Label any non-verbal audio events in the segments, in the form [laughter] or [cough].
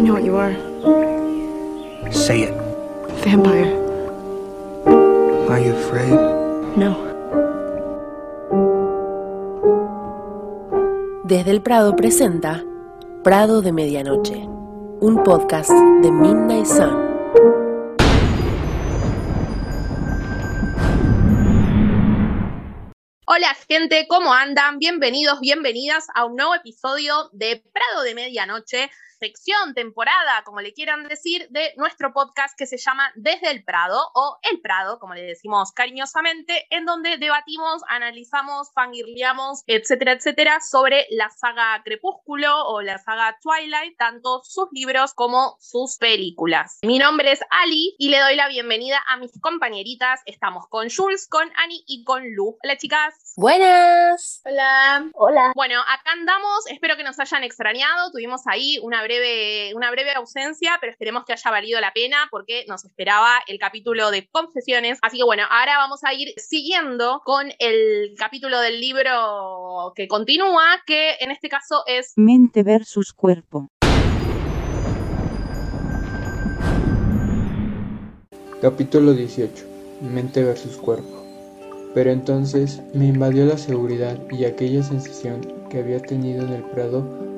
I know what you are. Say it. Vampire. Are you afraid? No. Desde el Prado presenta Prado de Medianoche, un podcast de Midnight Sun. Hola gente, ¿cómo andan? Bienvenidos, bienvenidas a un nuevo episodio de Prado de Medianoche, sección, temporada, como le quieran decir, de nuestro podcast que se llama Desde el Prado o El Prado, como le decimos cariñosamente, en donde debatimos, analizamos, fangirleamos, etcétera, etcétera, sobre la saga Crepúsculo o la saga Twilight, tanto sus libros como sus películas. Mi nombre es Ali y le doy la bienvenida a mis compañeritas. Estamos con Jules, con Annie y con Lu. Hola chicas. Buenas. Hola. Hola. Bueno, acá andamos. Espero que nos hayan extrañado. Tuvimos ahí una breve, una breve ausencia, pero esperemos que haya valido la pena porque nos esperaba el capítulo de confesiones. Así que bueno, ahora vamos a ir siguiendo con el capítulo del libro que continúa, que en este caso es Mente versus cuerpo. Capítulo 18. Mente versus cuerpo. Pero entonces me invadió la seguridad y aquella sensación que había tenido en el prado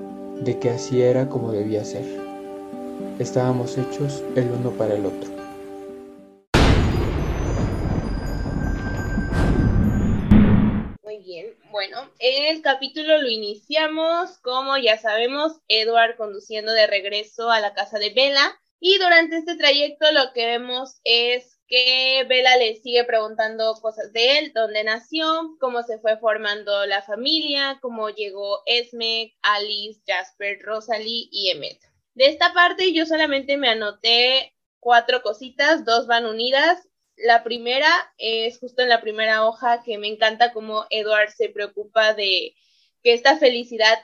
de que así era como debía ser. Estábamos hechos el uno para el otro. Muy bien. Bueno, el capítulo lo iniciamos, como ya sabemos, Edward conduciendo de regreso a la casa de Bella. Y durante este trayecto lo que vemos es que Bella le sigue preguntando cosas de él, dónde nació, cómo se fue formando la familia, cómo llegó Esme, Alice, Jasper, Rosalie y Emmet. De esta parte yo solamente me anoté cuatro cositas, dos van unidas. La primera es justo en la primera hoja que me encanta cómo Edward se preocupa de que esta felicidad,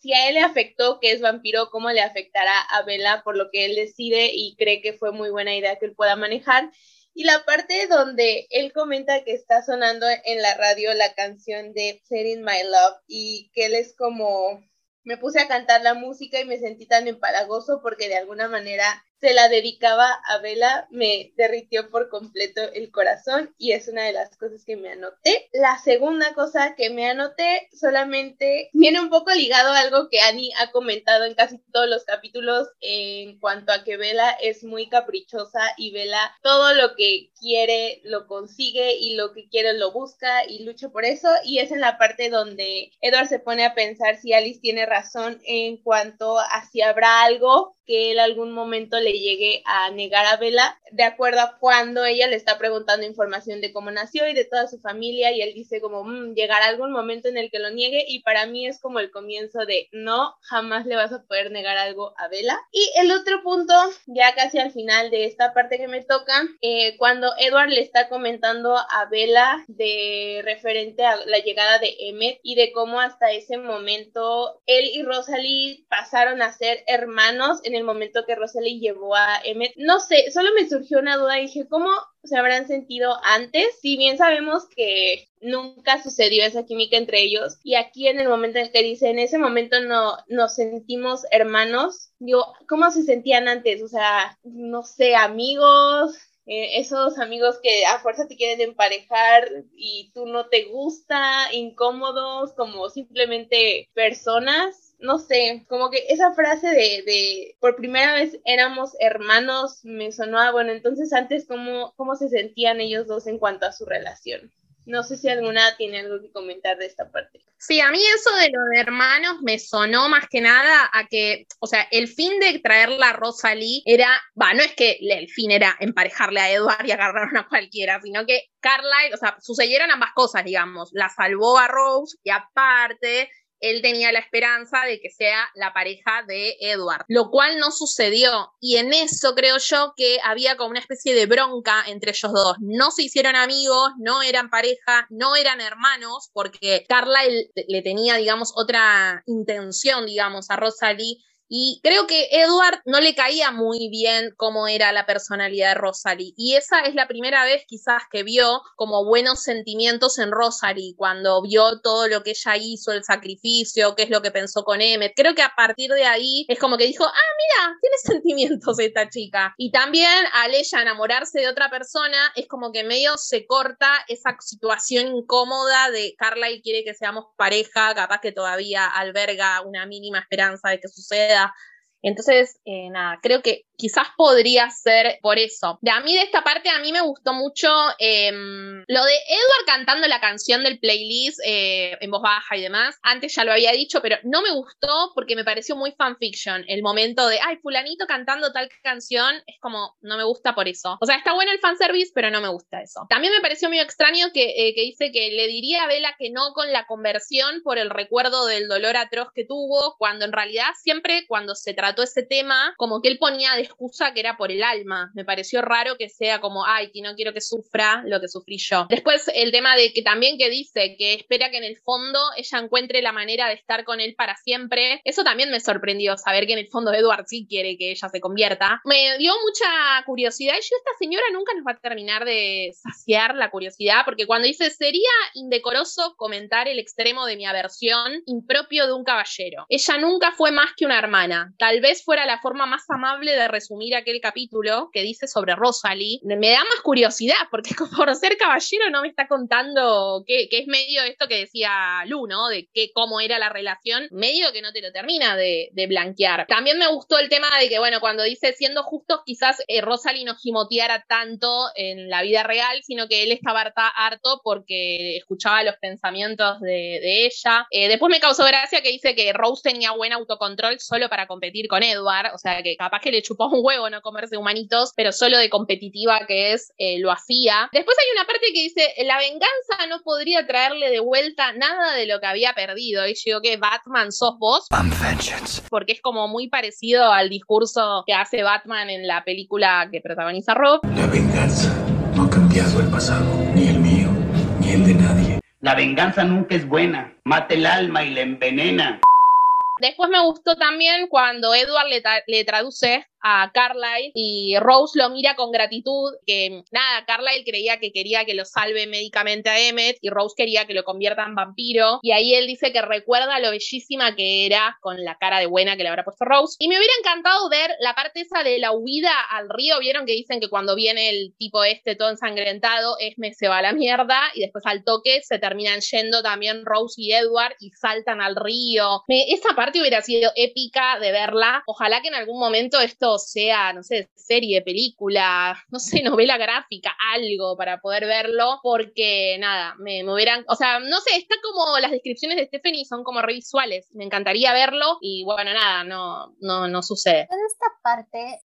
si a él le afectó que es vampiro, cómo le afectará a Bella por lo que él decide y cree que fue muy buena idea que él pueda manejar. Y la parte donde él comenta que está sonando en la radio la canción de Setting My Love y que él es como, me puse a cantar la música y me sentí tan empalagoso porque de alguna manera se la dedicaba a Bella, me derritió por completo el corazón y es una de las cosas que me anoté. La segunda cosa que me anoté solamente viene un poco ligado a algo que Annie ha comentado en casi todos los capítulos en cuanto a que Bella es muy caprichosa y Bella todo lo que quiere lo consigue y lo que quiere lo busca y lucha por eso y es en la parte donde Edward se pone a pensar si Alice tiene razón en cuanto a si habrá algo que él algún momento le llegue a negar a Bella, de acuerdo a cuando ella le está preguntando información de cómo nació y de toda su familia, y él dice como, mmm, llegará algún momento en el que lo niegue, y para mí es como el comienzo de, no, jamás le vas a poder negar algo a Bella. Y el otro punto, ya casi al final de esta parte que me toca, eh, cuando Edward le está comentando a Bella de referente a la llegada de Emmet y de cómo hasta ese momento él y Rosalie pasaron a ser hermanos en el momento que Rosalie No sé, solo me surgió una duda y dije, ¿cómo se habrán sentido antes? Si bien sabemos que nunca sucedió esa química entre ellos y aquí en el momento en que dice, en ese momento no nos sentimos hermanos, digo, ¿cómo se sentían antes? O sea, no sé, amigos, eh, esos amigos que a fuerza te quieren emparejar y tú no te gusta, incómodos, como simplemente personas no sé, como que esa frase de, de por primera vez éramos hermanos me sonó bueno, entonces antes cómo, cómo se sentían ellos dos en cuanto a su relación. No sé si alguna tiene algo que comentar de esta parte. Sí, a mí eso de lo de hermanos me sonó más que nada a que, o sea, el fin de traerla a Rosalie era, va, no es que el fin era emparejarle a Edward y agarraron a cualquiera, sino que Carlyle, o sea, sucedieron ambas cosas, digamos, la salvó a Rose y aparte él tenía la esperanza de que sea la pareja de Edward, lo cual no sucedió. Y en eso creo yo que había como una especie de bronca entre ellos dos. No se hicieron amigos, no eran pareja, no eran hermanos, porque Carla le tenía, digamos, otra intención, digamos, a Rosalie y creo que Edward no le caía muy bien cómo era la personalidad de Rosalie. Y esa es la primera vez quizás que vio como buenos sentimientos en Rosalie, cuando vio todo lo que ella hizo, el sacrificio, qué es lo que pensó con Emmet. Creo que a partir de ahí es como que dijo, ah, mira, tiene [laughs] sentimientos esta chica. Y también al ella enamorarse de otra persona, es como que medio se corta esa situación incómoda de Carlyle quiere que seamos pareja, capaz que todavía alberga una mínima esperanza de que suceda. yeah Entonces, eh, nada, creo que quizás podría ser por eso. De a mí de esta parte, a mí me gustó mucho em, lo de Edward cantando la canción del playlist eh, en voz baja y demás. Antes ya lo había dicho, pero no me gustó porque me pareció muy fanfiction. El momento de, ay, fulanito cantando tal canción, es como, no me gusta por eso. O sea, está bueno el fanservice, pero no me gusta eso. También me pareció muy extraño que, eh, que dice que le diría a Bella que no con la conversión por el recuerdo del dolor atroz que tuvo, cuando en realidad siempre cuando se trató ese tema, como que él ponía de excusa que era por el alma. Me pareció raro que sea como, ay, que no quiero que sufra lo que sufrí yo. Después el tema de que también que dice que espera que en el fondo ella encuentre la manera de estar con él para siempre. Eso también me sorprendió, saber que en el fondo Edward sí quiere que ella se convierta. Me dio mucha curiosidad y yo, esta señora nunca nos va a terminar de saciar la curiosidad, porque cuando dice, sería indecoroso comentar el extremo de mi aversión impropio de un caballero. Ella nunca fue más que una hermana. Tal vez fuera la forma más amable de resumir aquel capítulo que dice sobre Rosalie. Me da más curiosidad, porque [laughs] por ser caballero no me está contando que, es medio esto que decía Lu, ¿no? De cómo era la relación, medio que no te lo termina de, blanquear. También me gustó el tema de que, bueno, cuando dice siendo justos, quizás eh, Rosalie no gimoteara tanto en la vida real, sino que él estaba harto porque escuchaba los pensamientos de, ella. Eh, después me causó gracia que dice que Rose tenía buen autocontrol solo para competir con Edward, o sea que capaz que le chupó un huevo no comerse humanitos, pero solo de competitiva que es, eh, lo hacía. Después hay una parte que dice, la venganza no podría traerle de vuelta nada de lo que había perdido. Y yo digo que Batman sos vos. Porque es como muy parecido al discurso que hace Batman en la película que protagoniza Rob. La venganza no ha cambiado el pasado, ni el mío, ni el de nadie. La venganza nunca es buena, mata el alma y la envenena. Después me gustó también cuando Edward le, le traduce a Carlyle y Rose lo mira con gratitud, que nada, Carlyle creía que quería que lo salve médicamente a Emmet y Rose quería que lo convierta en vampiro. Y ahí él dice que recuerda lo bellísima que era con la cara de buena que le habrá puesto Rose. Y me hubiera encantado ver la parte esa de la huida al río, vieron que dicen que cuando viene el tipo este todo ensangrentado, Esme se va a la mierda y después al toque se terminan yendo también Rose y Edward y saltan al río. esa parte hubiera sido épica de verla, ojalá que en algún momento esto sea, no sé, serie, película, [laughs] no sé, novela gráfica, algo para poder verlo, porque nada, me, me o sea, no sé, está como las descripciones de Stephanie son como revisuales, me encantaría verlo y bueno, nada, no, no, no sucede. En esta parte,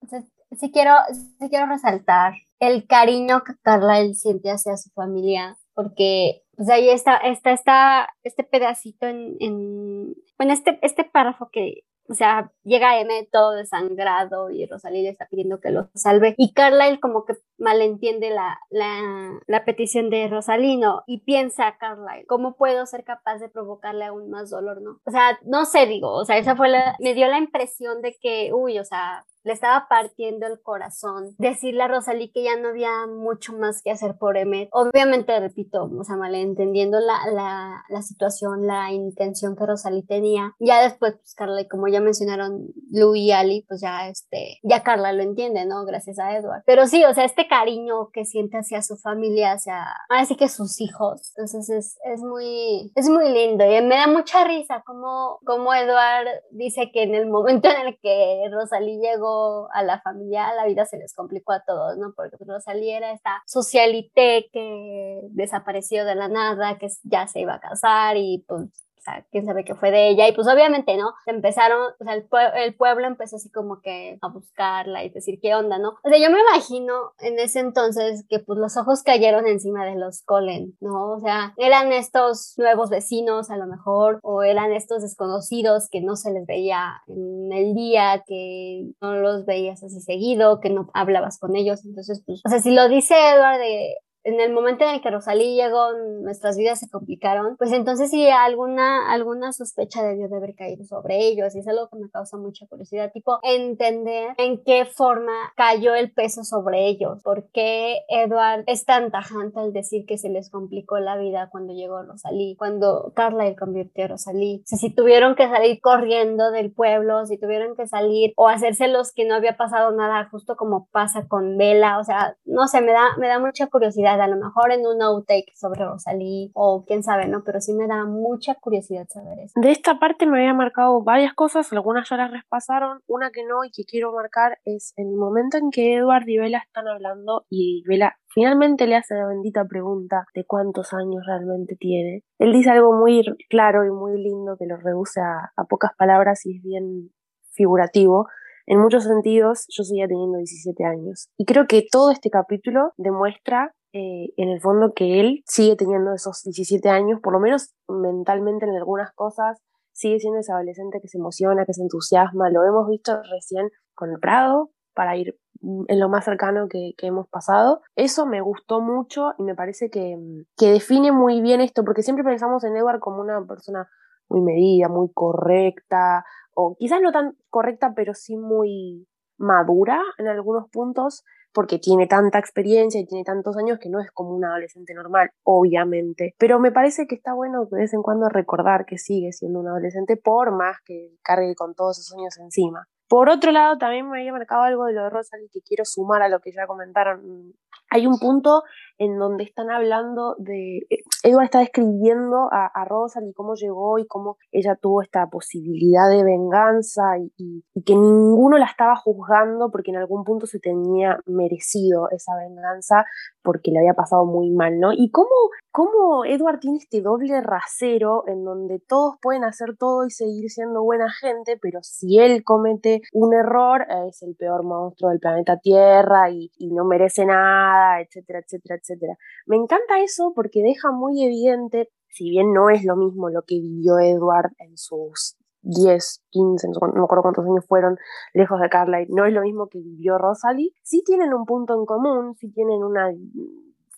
sí quiero, sí quiero resaltar el cariño que Carla él siente hacia su familia, porque pues ahí está, está, está este pedacito en, en bueno, este, este párrafo que o sea, llega M todo desangrado y Rosalía le está pidiendo que lo salve. Y Carlyle como que malentiende la, la, la petición de Rosalino y piensa a Carlyle, ¿cómo puedo ser capaz de provocarle aún más dolor, no? O sea, no sé, digo, o sea, esa fue la, me dio la impresión de que, uy, o sea, le estaba partiendo el corazón. Decirle a Rosalí que ya no había mucho más que hacer por Emmet. Obviamente, repito, o sea, malentendiendo la, la, la situación, la intención que Rosalí tenía. Ya después, pues Carla, y como ya mencionaron Lu y Ali, pues ya este, ya Carla lo entiende, ¿no? Gracias a Edward. Pero sí, o sea, este cariño que siente hacia su familia, hacia, así que sus hijos. Entonces es, es muy, es muy lindo y me da mucha risa como, como Edward dice que en el momento en el que Rosalí llegó a la familia, la vida se les complicó a todos, ¿no? Porque pues, Rosalía era esta socialité que desapareció de la nada, que ya se iba a casar y pues sea, quién sabe qué fue de ella. Y pues obviamente, ¿no? Empezaron, o sea, el, el, pueblo empezó así como que a buscarla y decir qué onda, ¿no? O sea, yo me imagino en ese entonces que pues los ojos cayeron encima de los Colen, ¿no? O sea, eran estos nuevos vecinos a lo mejor, o eran estos desconocidos que no se les veía en el día, que no los veías así seguido, que no hablabas con ellos. Entonces, pues, o sea, si lo dice Edward de en el momento en que Rosalí llegó, nuestras vidas se complicaron, pues entonces sí, alguna, alguna sospecha debió de haber caído sobre ellos y es algo que me causa mucha curiosidad, tipo entender en qué forma cayó el peso sobre ellos, por qué Edward es tan tajante al decir que se les complicó la vida cuando llegó Rosalí, cuando Carlyle convirtió a Rosalí, si tuvieron que salir corriendo del pueblo, si tuvieron que salir o hacerse los que no había pasado nada, justo como pasa con Vela, o sea, no sé, me da, me da mucha curiosidad, a lo mejor en un outtake sobre Rosalí o quién sabe, ¿no? Pero sí me da mucha curiosidad saber eso. De esta parte me había marcado varias cosas, algunas ya las respasaron, una que no y que quiero marcar es el momento en que Edward y Vela están hablando y Vela finalmente le hace la bendita pregunta de cuántos años realmente tiene. Él dice algo muy claro y muy lindo que lo reduce a, a pocas palabras y es bien figurativo, en muchos sentidos, yo seguía teniendo 17 años. Y creo que todo este capítulo demuestra, eh, en el fondo, que él sigue teniendo esos 17 años, por lo menos mentalmente en algunas cosas, sigue siendo ese adolescente que se emociona, que se entusiasma. Lo hemos visto recién con el Prado, para ir en lo más cercano que, hemos pasado. Eso me gustó mucho y me parece que, que define muy bien esto, porque siempre pensamos en Edward como una persona muy medida, muy correcta, o quizás no tan correcta, pero sí muy madura en algunos puntos, porque tiene tanta experiencia y tiene tantos años que no es como un adolescente normal, obviamente. Pero me parece que está bueno de vez en cuando recordar que sigue siendo un adolescente, por más que cargue con todos esos años encima. Por otro lado, también me había marcado algo de lo de Rosalie que quiero sumar a lo que ya comentaron. Hay un punto en donde están hablando de. Eh, Edward está describiendo a, a Rosalie cómo llegó y cómo ella tuvo esta posibilidad de venganza y, que ninguno la estaba juzgando porque en algún punto se tenía merecido esa venganza porque le había pasado muy mal, ¿no? Y cómo, cómo Edward tiene este doble rasero en donde todos pueden hacer todo y seguir siendo buena gente, pero si él comete un error, es el peor monstruo del planeta Tierra y, no merece nada, etcétera, etcétera, etcétera. Me encanta eso porque deja muy evidente, si bien no es lo mismo lo que vivió Edward en sus 10, 15, no me acuerdo cuántos años fueron lejos de Carlyle, no es lo mismo que vivió Rosalie, sí tienen un punto en común, sí tienen una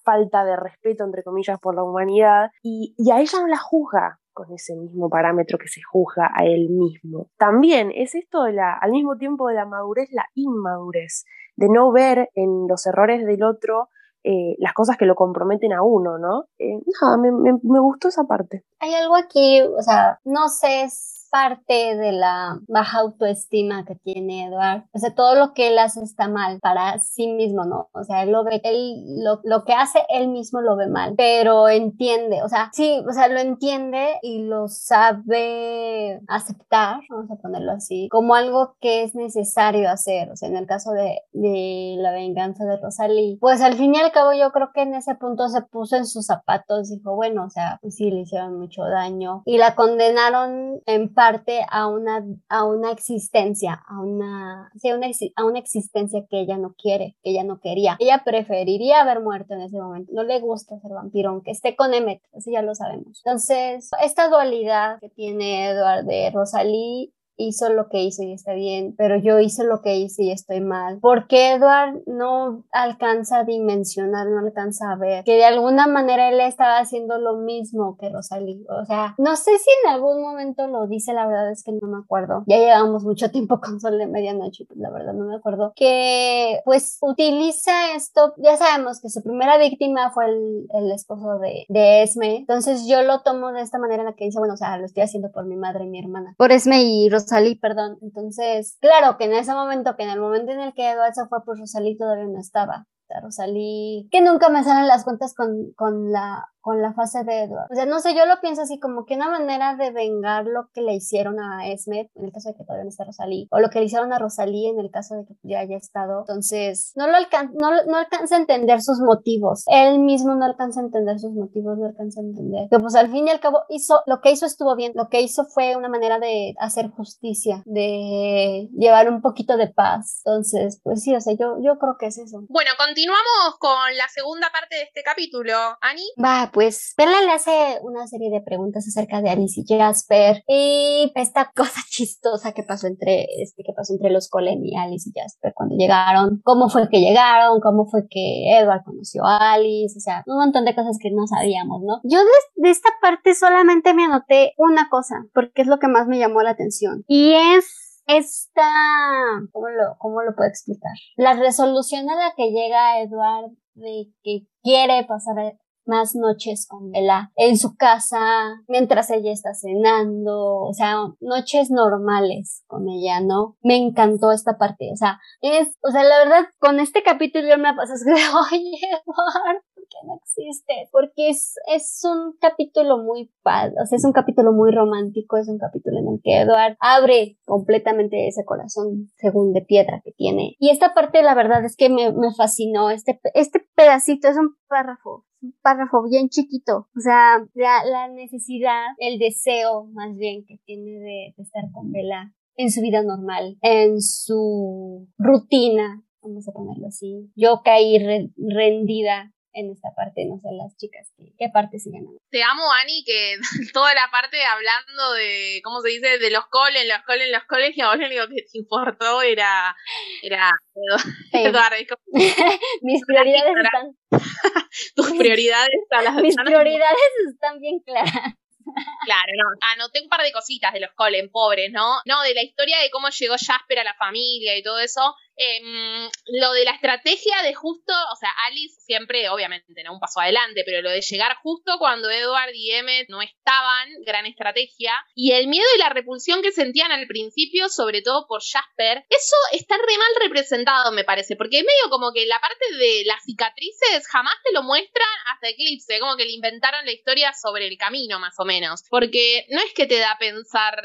falta de respeto, entre comillas, por la humanidad, y, y a ella no la juzga, con ese mismo parámetro que se juzga a él mismo. También es esto de la, al mismo tiempo de la madurez, la inmadurez, de no ver en los errores del otro eh, las cosas que lo comprometen a uno, ¿no? Eh, me, me, gustó esa parte. Hay algo aquí, o sea, no sé parte de la baja autoestima que tiene Edward. O sea, todo lo que él hace está mal para sí mismo, ¿no? O sea, él lo ve, él lo, lo que hace él mismo lo ve mal, pero entiende, o sea, sí, o sea, lo entiende y lo sabe aceptar, vamos a ponerlo así, como algo que es necesario hacer. O sea, en el caso de, de la venganza de Rosalie, pues al fin y al cabo yo creo que en ese punto se puso en sus zapatos, dijo, bueno, o sea, pues sí, le hicieron mucho daño y la condenaron en parte a una, a una existencia, a una, sí, una, a una existencia que ella no quiere, que ella no quería. Ella preferiría haber muerto en ese momento. No le gusta ser vampiro, aunque esté con Emmet, eso ya lo sabemos. Entonces, esta dualidad que tiene Edward de Rosalie hizo lo que hizo y está bien, pero yo hice lo que hice y estoy mal. Porque Edward no alcanza a dimensionar, no alcanza a ver que de alguna manera él estaba haciendo lo mismo que Rosalie. O sea, no sé si en algún momento lo dice, la verdad es que no me acuerdo. Ya llevamos mucho tiempo [laughs] con Sol de Medianoche, pues la verdad no me acuerdo. Que pues utiliza esto, ya sabemos que su primera víctima fue el, esposo de, de Esme, entonces yo lo tomo de esta manera en la que dice, bueno, o sea, lo estoy haciendo por mi madre y mi hermana. Por Esme y Rosalie Rosalí, perdón. Entonces, claro que en ese momento, que en el momento en el que Eduardo se fue, pues Rosalí todavía no estaba. Rosalí, que nunca me salen las cuentas con, con la con la fase de Edward. O sea, no sé, yo lo pienso así como que una manera de vengar lo que le hicieron a Esme, en el caso de que todavía no está Rosalí, o lo que le hicieron a Rosalí en el caso de que ya haya estado. Entonces, no lo alcanza, no, no alcanza a entender sus motivos. Él mismo no alcanza a entender sus motivos, no alcanza a entender. Que pues al fin y al cabo hizo, lo que hizo estuvo bien. Lo que hizo fue una manera de hacer justicia, de llevar un poquito de paz. Entonces, pues sí, o sea, yo, yo creo que es eso. Bueno, continuamos con la segunda parte de este capítulo, Ani. Va, pues Bella le hace una serie de preguntas acerca de Alice y Jasper y esta [laughs] cosa chistosa que pasó entre, este, que pasó entre los Colen y Alice y Jasper cuando llegaron, cómo fue que llegaron, cómo fue que Edward conoció a Alice, o sea, un montón de cosas que no sabíamos, ¿no? Yo de esta parte solamente me anoté una cosa, porque es lo que más me llamó la atención, y es esta, ¿cómo lo, cómo lo puedo explicar? La resolución a la que llega Edward de que quiere pasar más noches con Bella en su casa mientras ella está cenando, o sea, noches normales con ella, ¿no? Me encantó esta parte, o sea, es, o sea, la verdad, con este capítulo yo me pasado es que, [laughs] oye, Edward, ¿por qué no existe? Porque es, es un capítulo muy padre, o sea, es un capítulo muy romántico, es un capítulo en el que Edward abre completamente ese corazón según de piedra que tiene. Y esta parte, la verdad, es que me, me fascinó, este, este pedacito es un párrafo un párrafo bien chiquito. O sea, la, la, necesidad, el deseo más bien que tiene de, de estar con Bella en su vida normal, en su rutina, vamos a ponerlo así. Yo caí re, rendida en esta parte, no sé, las chicas, ¿qué, qué parte siguen? Te amo, Ani, que [laughs] toda la parte hablando de, ¿cómo se dice? De los coles, los coles, los coles, y a vos lo único que te importó era, era [laughs] Eduardo. [laughs] Mis prioridades están... Tus prioridades están las Mis prioridades están bien claras. Claro, no, anoté un par de cositas de los Colen, pobres, ¿no? No, de la historia de cómo llegó Jasper a la familia y todo eso, eh, lo de la estrategia de justo, o sea, Alice siempre, obviamente, no un paso adelante, pero lo de llegar justo cuando Edward y Emmett no estaban, gran estrategia. Y el miedo y la repulsión que sentían al principio, sobre todo por Jasper, eso está re mal representado, me parece, porque es medio como que la parte de las cicatrices jamás te lo muestran hasta Eclipse, como que le inventaron la historia sobre el camino, más o menos. Porque no es que te da a pensar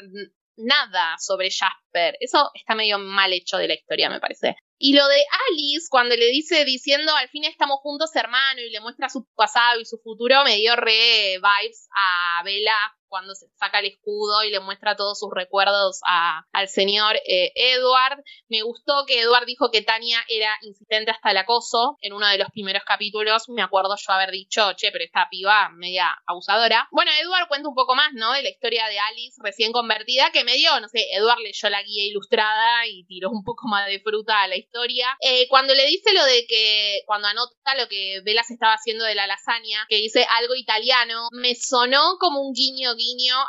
nada sobre Jasper. Eso está medio mal hecho de la historia, me parece. Y lo de Alice, cuando le dice diciendo al fin estamos juntos hermano y le muestra su pasado y su futuro, me dio re vibes a Bella cuando se saca el escudo y le muestra todos sus recuerdos a, al señor eh, Edward. Me gustó que Edward dijo que Tania era insistente hasta el acoso. En uno de los primeros capítulos me acuerdo yo haber dicho, che, pero esta piba media abusadora. Bueno, Edward cuenta un poco más, ¿no? De la historia de Alice recién convertida, que me dio, no sé, Edward leyó la guía ilustrada y tiró un poco más de fruta a la historia. Eh, cuando le dice lo de que, cuando anota lo que Vela se estaba haciendo de la lasaña, que dice algo italiano, me sonó como un guiño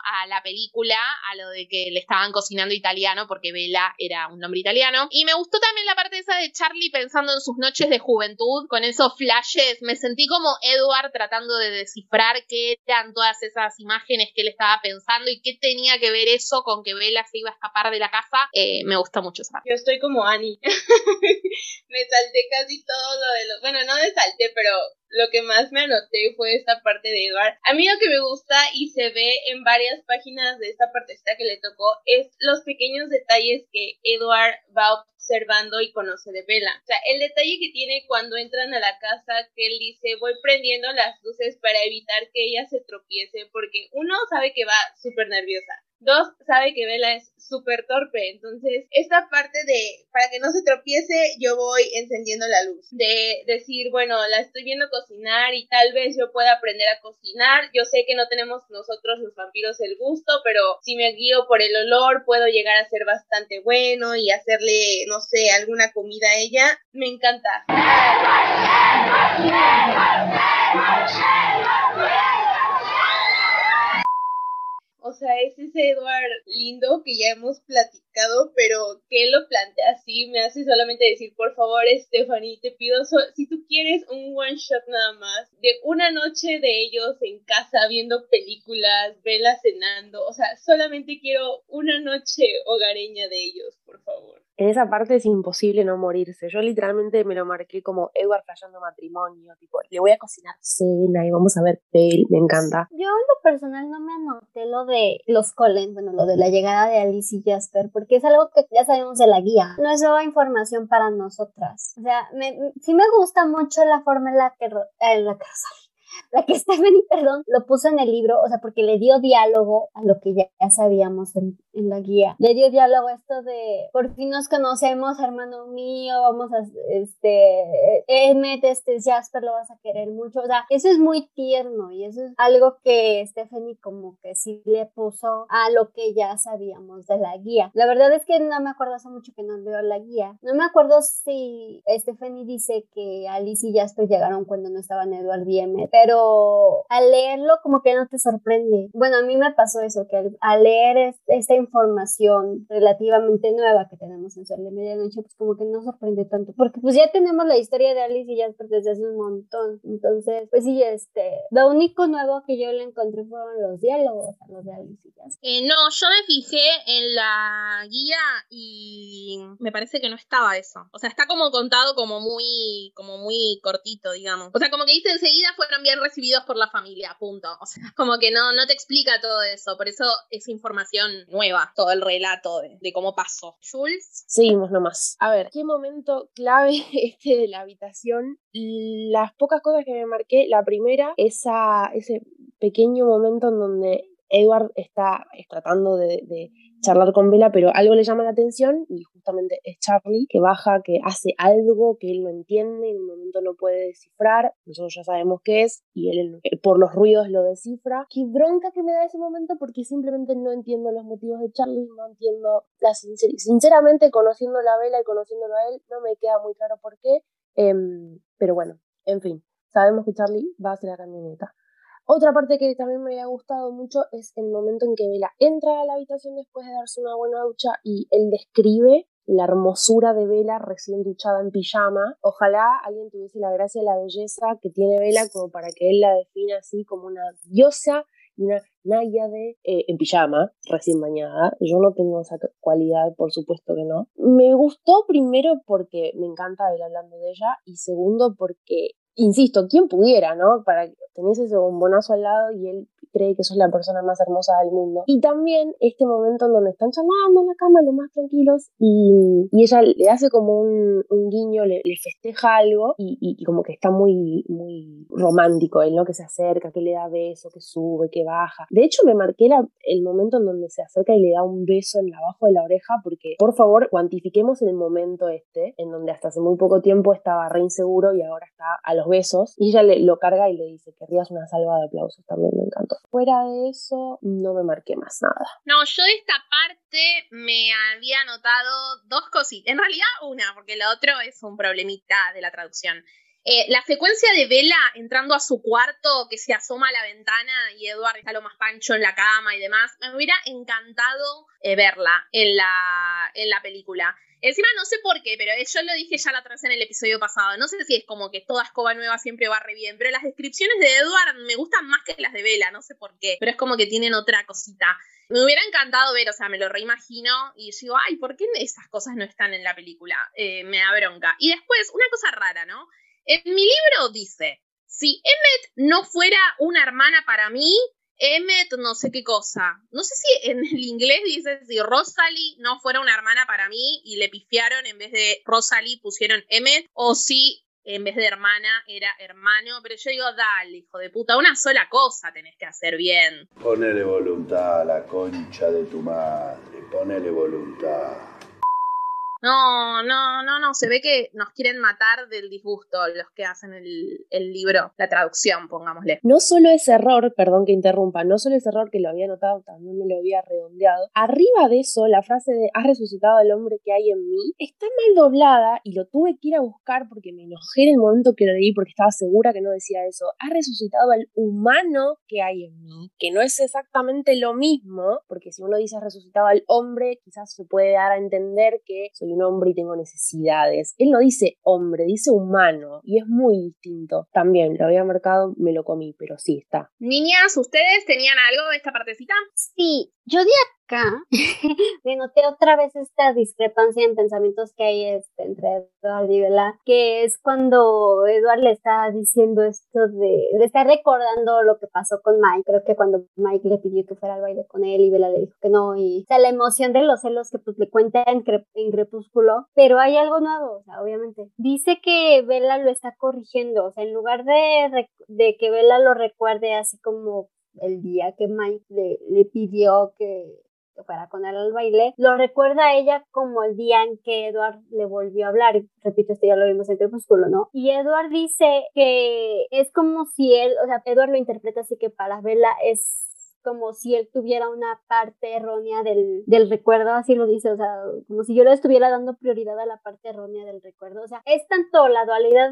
a la película, a lo de que le estaban cocinando italiano, porque Bella era un nombre italiano. Y me gustó también la parte esa de Charlie pensando en sus noches de juventud, con esos flashes. Me sentí como Edward tratando de descifrar qué eran todas esas imágenes que él estaba pensando y qué tenía que ver eso con que Bella se iba a escapar de la casa. Eh, me gustó mucho esa parte. Yo estoy como Annie. [laughs] [laughs] me salté casi todo lo de los. Bueno, no me salté, pero lo que más me anoté fue esta parte de Edward. A mí lo que me gusta y se ve en varias páginas de esta partecita que le tocó es los pequeños detalles que Edward va observando y conoce de Bella. O sea, el detalle que tiene cuando entran a la casa, que él dice, voy prendiendo las luces para evitar que ella se tropiece, porque uno sabe que va súper nerviosa. Dos, sabe que Bella es súper torpe. Entonces, esta parte de, para que no se tropiece, yo voy encendiendo la luz. De decir, bueno, la estoy viendo cocinar y tal vez yo pueda aprender a cocinar. Yo sé que no tenemos nosotros los vampiros el gusto, pero si me guío por el olor, puedo llegar a ser bastante bueno y hacerle, no sé, alguna comida a ella. Me encanta. O sea, es ese Edward lindo que ya hemos platicado, pero que lo plantea así, me hace solamente decir, por favor, Stephanie, te pido, si tú quieres un one shot nada más, de una noche de ellos en casa viendo películas, vela cenando, o sea, solamente quiero una noche hogareña de ellos, por favor. En esa parte es imposible no morirse. Yo literalmente me lo marqué como Edward fallando matrimonio. Tipo, le voy a cocinar cena y vamos a ver peli. Me encanta. Yo en lo personal no me anoté lo de los Colen, bueno, lo de la llegada de Alice y Jasper, porque es algo que ya sabemos de la guía. No es nueva información para nosotras. O sea, me, sí me gusta mucho la forma en la que, en la que la que Stephanie, perdón, lo puso en el libro, o sea, porque le dio diálogo a lo que ya, sabíamos en, en, la guía. Le dio diálogo esto de, por fin nos conocemos, hermano mío, vamos a, este, Emmet, este Jasper lo vas a querer mucho, o sea, eso es muy tierno y eso es algo que Stephanie como que sí le puso a lo que ya sabíamos de la guía. La verdad es que no me acuerdo hace mucho que no leo la guía. No me acuerdo si Stephanie dice que Alice y Jasper llegaron cuando no estaban Edward y Emmet, pero al leerlo como que no te sorprende. Bueno, a mí me pasó eso, que al, leer esta información relativamente nueva que tenemos en Sol de Medianoche, pues como que no sorprende tanto, porque pues ya tenemos la historia de Alice y Jasper desde hace un montón. Entonces, pues sí, este, lo único nuevo que yo le encontré fueron los diálogos a los de Alice y Jasper. Eh, no, yo me fijé en la guía y me parece que no estaba eso. O sea, está como contado como muy, como muy cortito, digamos. O sea, como que dice enseguida fueron recibidos por la familia, punto. O sea, [laughs] como que no, no te explica todo eso. Por eso es información nueva, todo el relato de, cómo pasó. Jules. Seguimos nomás. A ver, ¿qué momento clave [laughs] este de la habitación? Las pocas cosas que me marqué, la primera, esa, ese pequeño momento en donde Edward está tratando de, charlar con Bella, pero algo le llama la atención y justamente es Charlie que baja, que hace algo que él no entiende, en un momento no puede descifrar, nosotros ya sabemos qué es y él por los ruidos lo descifra. Qué bronca que me da ese momento porque simplemente no entiendo los motivos de Charlie, no entiendo la sinceridad. Sinceramente, conociendo a Bella y conociéndolo a él, no me queda muy claro por qué, em, pero bueno, en fin, sabemos que Charlie va a hacer la camioneta. Otra parte que también me había gustado mucho es el momento en que Bella entra a la habitación después de darse una buena ducha y él describe la hermosura de Vela recién duchada en pijama. Ojalá alguien tuviese la gracia y la belleza que tiene Vela como para que él la defina así como una diosa y una náyade eh, en pijama, recién bañada. Yo no tengo esa cualidad, por supuesto que no. Me gustó primero porque me encanta Vela hablando de ella y segundo porque insisto, ¿quién pudiera, no? Para que tenés ese bombonazo al lado y él cree que sos la persona más hermosa del mundo. Y también este momento en donde están charlando en la cama, lo más tranquilos, y, y ella le hace como un, un guiño, le, festeja algo, y, y, como que está muy, muy romántico él, ¿no? Que se acerca, que le da beso, que sube, que baja. De hecho, me marqué la, el momento en donde se acerca y le da un beso en la abajo de la oreja, porque por favor, cuantifiquemos el momento este, en donde hasta hace muy poco tiempo estaba re inseguro y ahora está a los besos, y ella le, lo carga y le dice, querrías una salva de aplausos, también me encantó. Fuera de eso, no me marqué más nada. No, yo de esta parte me había anotado dos cositas. En realidad, una, porque lo otro es un problemita de la traducción. Eh, la secuencia de Vela entrando a su cuarto, que se asoma a la ventana y Edward está lo más pancho en la cama y demás, me hubiera encantado eh, verla en la, en la película. Encima no sé por qué, pero yo lo dije ya la otra vez en el episodio pasado. No sé si es como que toda escoba nueva siempre va re bien, pero las descripciones de Edward me gustan más que las de Bella, no sé por qué, pero es como que tienen otra cosita. Me hubiera encantado ver, o sea, me lo reimagino y digo, ay, ¿por qué esas cosas no están en la película? Eh, me da bronca. Y después, una cosa rara, ¿no? En mi libro dice, si Emmet no fuera una hermana para mí, Emmet no sé qué cosa. No sé si en el inglés dice si Rosalie no fuera una hermana para mí y le pifiaron en vez de Rosalie pusieron Emmet o si en vez de hermana era hermano, pero yo digo, dale, hijo de puta, una sola cosa tenés que hacer bien. Ponele voluntad a la concha de tu madre, ponele voluntad. No, no, no, no, se ve que nos quieren matar del disgusto los que hacen el, libro, la traducción, pongámosle. No solo ese error, perdón que interrumpa, no solo ese error que lo había notado, también me lo había redondeado. Arriba de eso, la frase de has resucitado al hombre que hay en mí, está mal doblada y lo tuve que ir a buscar porque me enojé en el momento que lo leí porque estaba segura que no decía eso. Has resucitado al humano que hay en mí, que no es exactamente lo mismo, porque si uno dice has resucitado al hombre, quizás se puede dar a entender que soy un hombre y tengo necesidades. Él no dice hombre, dice humano y es muy distinto. También lo había marcado, me lo comí, pero sí está. Niñas, ¿ustedes tenían algo de esta partecita? Sí, yo di acá [laughs] me noté otra vez esta discrepancia en pensamientos que hay este, entre Edward y Bella, que es cuando Edward le está diciendo esto de, le está recordando lo que pasó con Mike, creo que cuando Mike le pidió que fuera al baile con él y Bella le dijo que no, y o sea, la emoción de los celos que pues le cuenta en, en Crepúsculo, pero hay algo nuevo, o sea, obviamente. Dice que Bella lo está corrigiendo, o sea, en lugar de, de que Bella lo recuerde así como el día que Mike le, le pidió que, fuera con él al baile, lo recuerda a ella como el día en que Edward le volvió a hablar. Y repito, esto ya lo vimos en Crepúsculo, ¿no? Y Edward dice que es como si él, o sea, Edward lo interpreta así que para Bella es como si él tuviera una parte errónea del, del, recuerdo, así lo dice, o sea, como si yo le estuviera dando prioridad a la parte errónea del recuerdo. O sea, es tanto la dualidad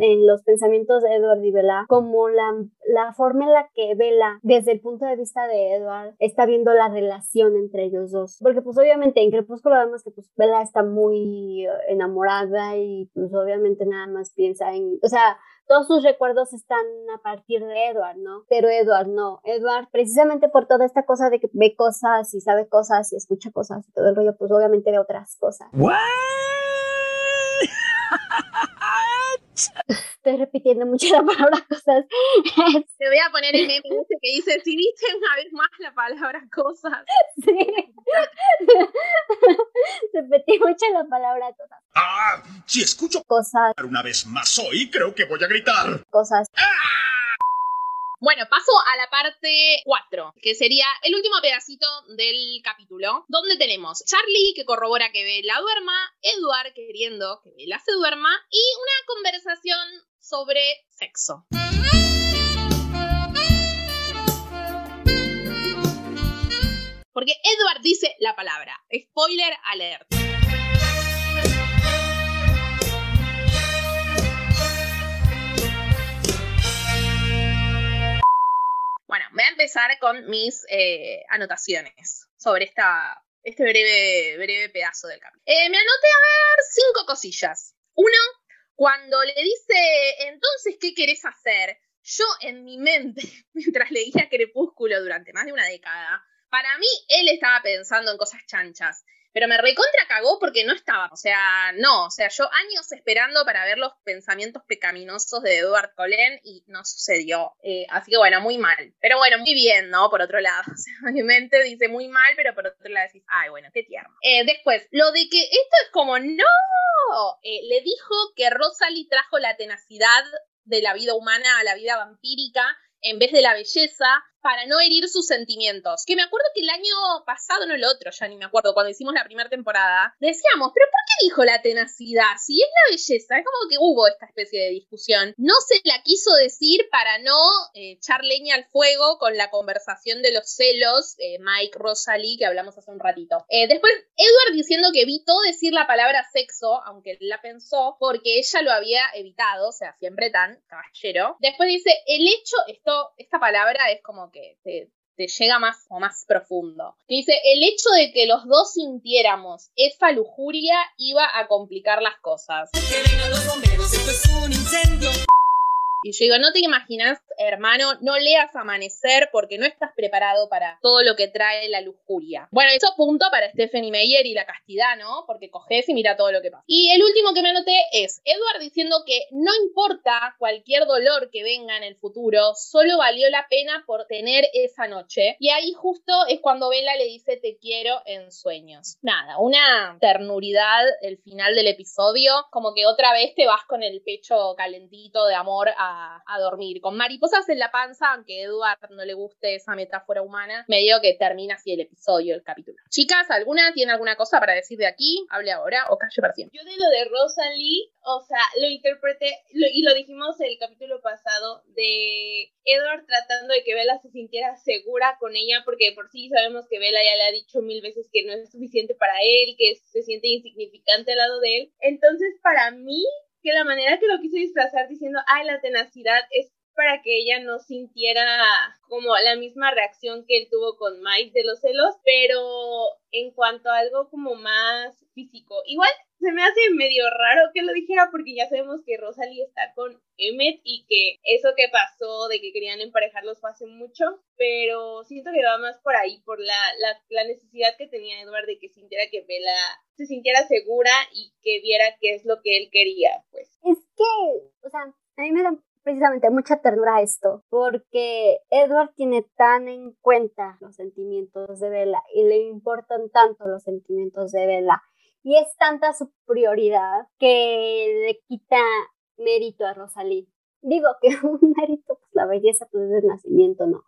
en, los pensamientos de Edward y Bella como la, la forma en la que Bella, desde el punto de vista de Edward, está viendo la relación entre ellos dos. Porque pues obviamente en Crepúsculo vemos que pues Bella está muy enamorada y pues obviamente nada más piensa en, o sea, todos sus recuerdos están a partir de Edward, ¿no? Pero Edward no. Edward, precisamente por toda esta cosa de que ve cosas y sabe cosas y escucha cosas y todo el rollo, pues obviamente ve otras cosas. [laughs] Estoy repitiendo mucho la palabra [laughs] cosas. [laughs] Te voy a poner el meme ese que dice, si dice una vez más la palabra cosas. Sí. Repetí mucho la palabra cosas. Ah, si escucho cosas una vez más hoy, creo que voy a gritar. Cosas. Bueno, paso a la parte 4, que sería el último pedacito del capítulo, donde tenemos Charlie que corrobora que Bella duerma, Edward queriendo que Bella se duerma y una conversación sobre sexo. Porque Edward dice la palabra. Spoiler alert. Empezar con mis eh, anotaciones sobre esta, este breve, breve pedazo del capítulo. Eh, me anoté a ver cinco cosillas. Uno, cuando le dice, entonces, ¿qué querés hacer? Yo en mi mente, [laughs] mientras leía Crepúsculo durante más de una década, para mí él estaba pensando en cosas chanchas. Pero me recontra cagó porque no estaba. O sea, no. O sea, yo años esperando para ver los pensamientos pecaminosos de Edward Cullen y no sucedió. Eh, así que bueno, muy mal. Pero bueno, muy bien, ¿no? Por otro lado. [laughs] O sea, mi mente dice muy mal, pero por otro lado decís, ay, bueno, qué tierno. Eh, después, lo de que esto es como, no. Eh, le dijo que Rosalie trajo la tenacidad de la vida humana a la vida vampírica en vez de la belleza para no herir sus sentimientos. Que me acuerdo que el año pasado, no el otro, ya ni me acuerdo, cuando hicimos la primera temporada, decíamos, pero ¿por qué dijo la tenacidad? Si es la belleza, es como que hubo esta especie de discusión. No se la quiso decir para no eh, echar leña al fuego con la conversación de los celos, eh, Mike, Rosalie, que hablamos hace un ratito. Eh, después, Edward diciendo que evitó decir la palabra sexo, aunque la pensó, porque ella lo había evitado, o sea, siempre tan caballero. Después dice, el hecho, esto, esta palabra es como que te, llega más o más profundo. Que dice, el hecho de que los dos sintiéramos esa lujuria iba a complicar las cosas. Que vengan los bomberos, esto es un incendio. Y yo digo, no te imaginas, hermano, no leas Amanecer porque no estás preparado para todo lo que trae la lujuria. Bueno, eso punto para Stephanie Meyer y la castidad, ¿no? Porque coges y mira todo lo que pasa. Y el último que me anoté es Edward diciendo que no importa cualquier dolor que venga en el futuro, solo valió la pena por tener esa noche. Y ahí justo es cuando Bella le dice te quiero en sueños. Nada, una ternuridad el final del episodio, como que otra vez te vas con el pecho calentito de amor a a, dormir. Con mariposas en la panza, aunque a Eduard no le guste esa metáfora humana, me digo que termina así el episodio, el capítulo. Chicas, ¿alguna tiene alguna cosa para decir de aquí? Hable ahora o calle para siempre. Yo de lo de Rosalie, o sea, lo interpreté, y lo dijimos el capítulo pasado, de Edward tratando de que Bella se sintiera segura con ella, porque por sí sabemos que Bella ya le ha dicho mil veces que no es suficiente para él, que se siente insignificante al lado de él. Entonces, para mí, que la manera que lo quiso disfrazar diciendo, ay, la tenacidad es para que ella no sintiera como la misma reacción que él tuvo con Mike de los celos, pero en cuanto a algo como más físico, igual se me hace medio raro que lo dijera porque ya sabemos que Rosalie está con Emmet y que eso que pasó de que querían emparejarlos fue hace mucho, pero siento que va más por ahí, por la, la, la necesidad que tenía Edward de que sintiera que Bella se sintiera segura y que viera qué es lo que él quería, pues. Es que, o sea, a mí me da precisamente mucha ternura esto, porque Edward tiene tan en cuenta los sentimientos de Bella y le importan tanto los sentimientos de Bella y es tanta su prioridad que le quita mérito a Rosalie. Digo que [laughs] un mérito, pues la belleza pues es nacimiento, ¿no?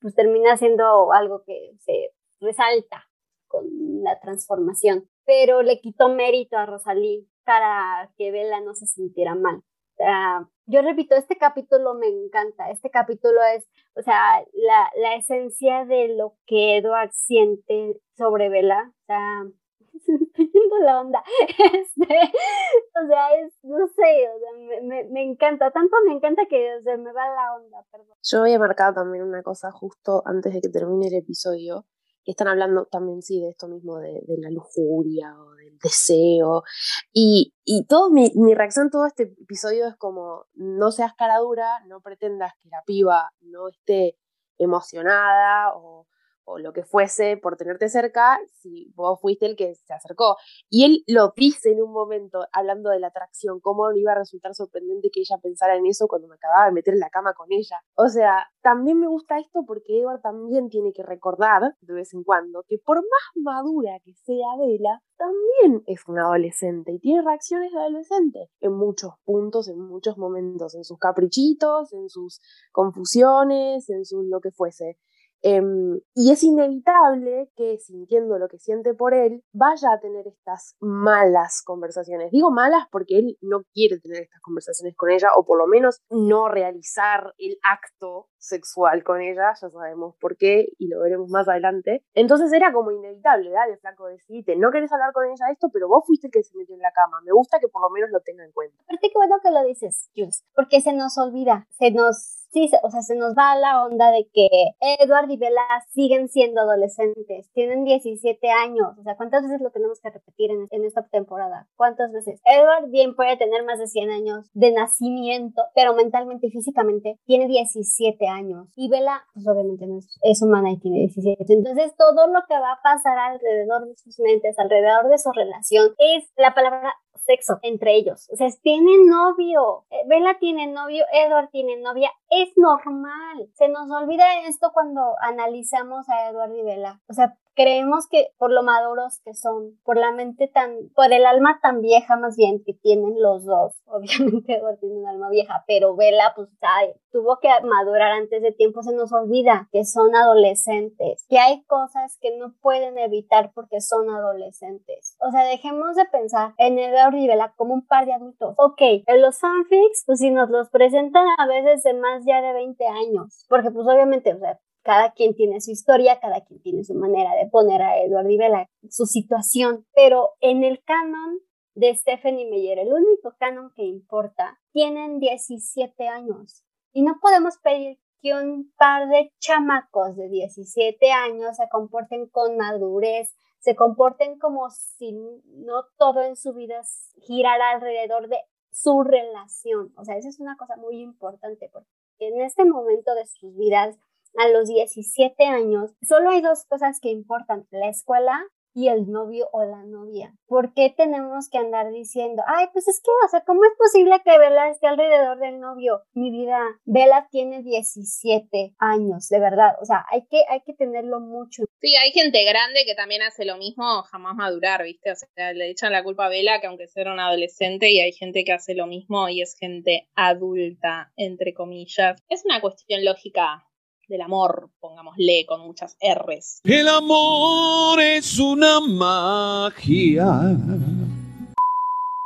Pues termina siendo algo que se resalta con la transformación, pero le quitó mérito a Rosalie para que Bella no se sintiera mal. O sea, yo repito, este capítulo me encanta. Este capítulo es, o sea, la, la esencia de lo que Edward siente sobre Bella. O sea, [laughs] estoy yendo la onda. [laughs] Este, o sea, es, no sé, o sea, me, me, encanta. Tanto me encanta que se me va la onda, perdón. Yo había marcado también una cosa justo antes de que termine el episodio. Que están hablando también, sí, de esto mismo, de, la lujuria o del deseo. Y, y todo mi, mi reacción todo este episodio es como, no seas cara dura, no pretendas que la piba no esté emocionada o, o lo que fuese por tenerte cerca si vos fuiste el que se acercó. Y él lo dice en un momento, hablando de la atracción, cómo iba a resultar sorprendente que ella pensara en eso cuando me acababa de meter en la cama con ella. O sea, también me gusta esto porque Edward también tiene que recordar de vez en cuando que por más madura que sea Bella, también es una adolescente y tiene reacciones de adolescente en muchos puntos, en muchos momentos, en sus caprichitos, en sus confusiones, en su lo que fuese. Um, y es inevitable que, sintiendo lo que siente por él, vaya a tener estas malas conversaciones. Digo malas porque él no quiere tener estas conversaciones con ella, o por lo menos no realizar el acto sexual con ella, ya sabemos por qué y lo veremos más adelante. Entonces era como inevitable, dale, flaco, decidite, no querés hablar con ella esto, pero vos fuiste el que se metió en la cama. Me gusta que por lo menos lo tenga en cuenta. Aparte, qué bueno que lo dices, Jules, porque se nos olvida, se nos sí, o sea, se nos va la onda de que Edward y Bella siguen siendo adolescentes, tienen 17 años, o sea, ¿cuántas veces lo tenemos que repetir en, en, esta temporada? ¿Cuántas veces? Edward bien puede tener más de 100 años de nacimiento, pero mentalmente y físicamente tiene 17 años. Y Bella, pues obviamente no es, es humana y tiene 17. Entonces, todo lo que va a pasar alrededor de sus mentes, alrededor de su relación, es la palabra sexo entre ellos. O sea, tienen novio. Bella tiene novio, Edward tiene novia. Es normal. Se nos olvida esto cuando analizamos a Edward y Bella. O sea, creemos que por lo maduros que son, por la mente tan, por el alma tan vieja más bien que tienen los dos, [laughs] obviamente Edward tiene un alma vieja, pero Bella pues ay, tuvo que madurar antes de tiempo, se nos olvida que son adolescentes, que hay cosas que no pueden evitar porque son adolescentes. O sea, dejemos de pensar en Edward y Bella como un par de adultos. Ok, en los fanfics, pues si nos los presentan a veces de más ya de 20 años, porque pues obviamente, cada quien tiene su historia, cada quien tiene su manera de poner a y Bella, su situación, pero en el canon de Stephanie Meyer, el único canon que importa, tienen 17 años y no podemos pedir que un par de chamacos de 17 años se comporten con madurez, se comporten como si no todo en su vida girara alrededor de su relación. O sea, esa es una cosa muy importante porque en este momento de sus vidas a los 17 años, solo hay dos cosas que importan, la escuela y el novio o la novia. ¿Por qué tenemos que andar diciendo, ay, pues es que, o sea, ¿cómo es posible que Bella esté alrededor del novio? Mi vida, Bella tiene 17 años, de verdad, o sea, hay que, hay que tenerlo mucho. Sí, hay gente grande que también hace lo mismo, jamás madurar, ¿viste? O sea, le echan la culpa a Bella que aunque sea un adolescente y hay gente que hace lo mismo y es gente adulta, entre comillas. Es una cuestión lógica del amor, pongámosle con muchas R's. El amor es una magia.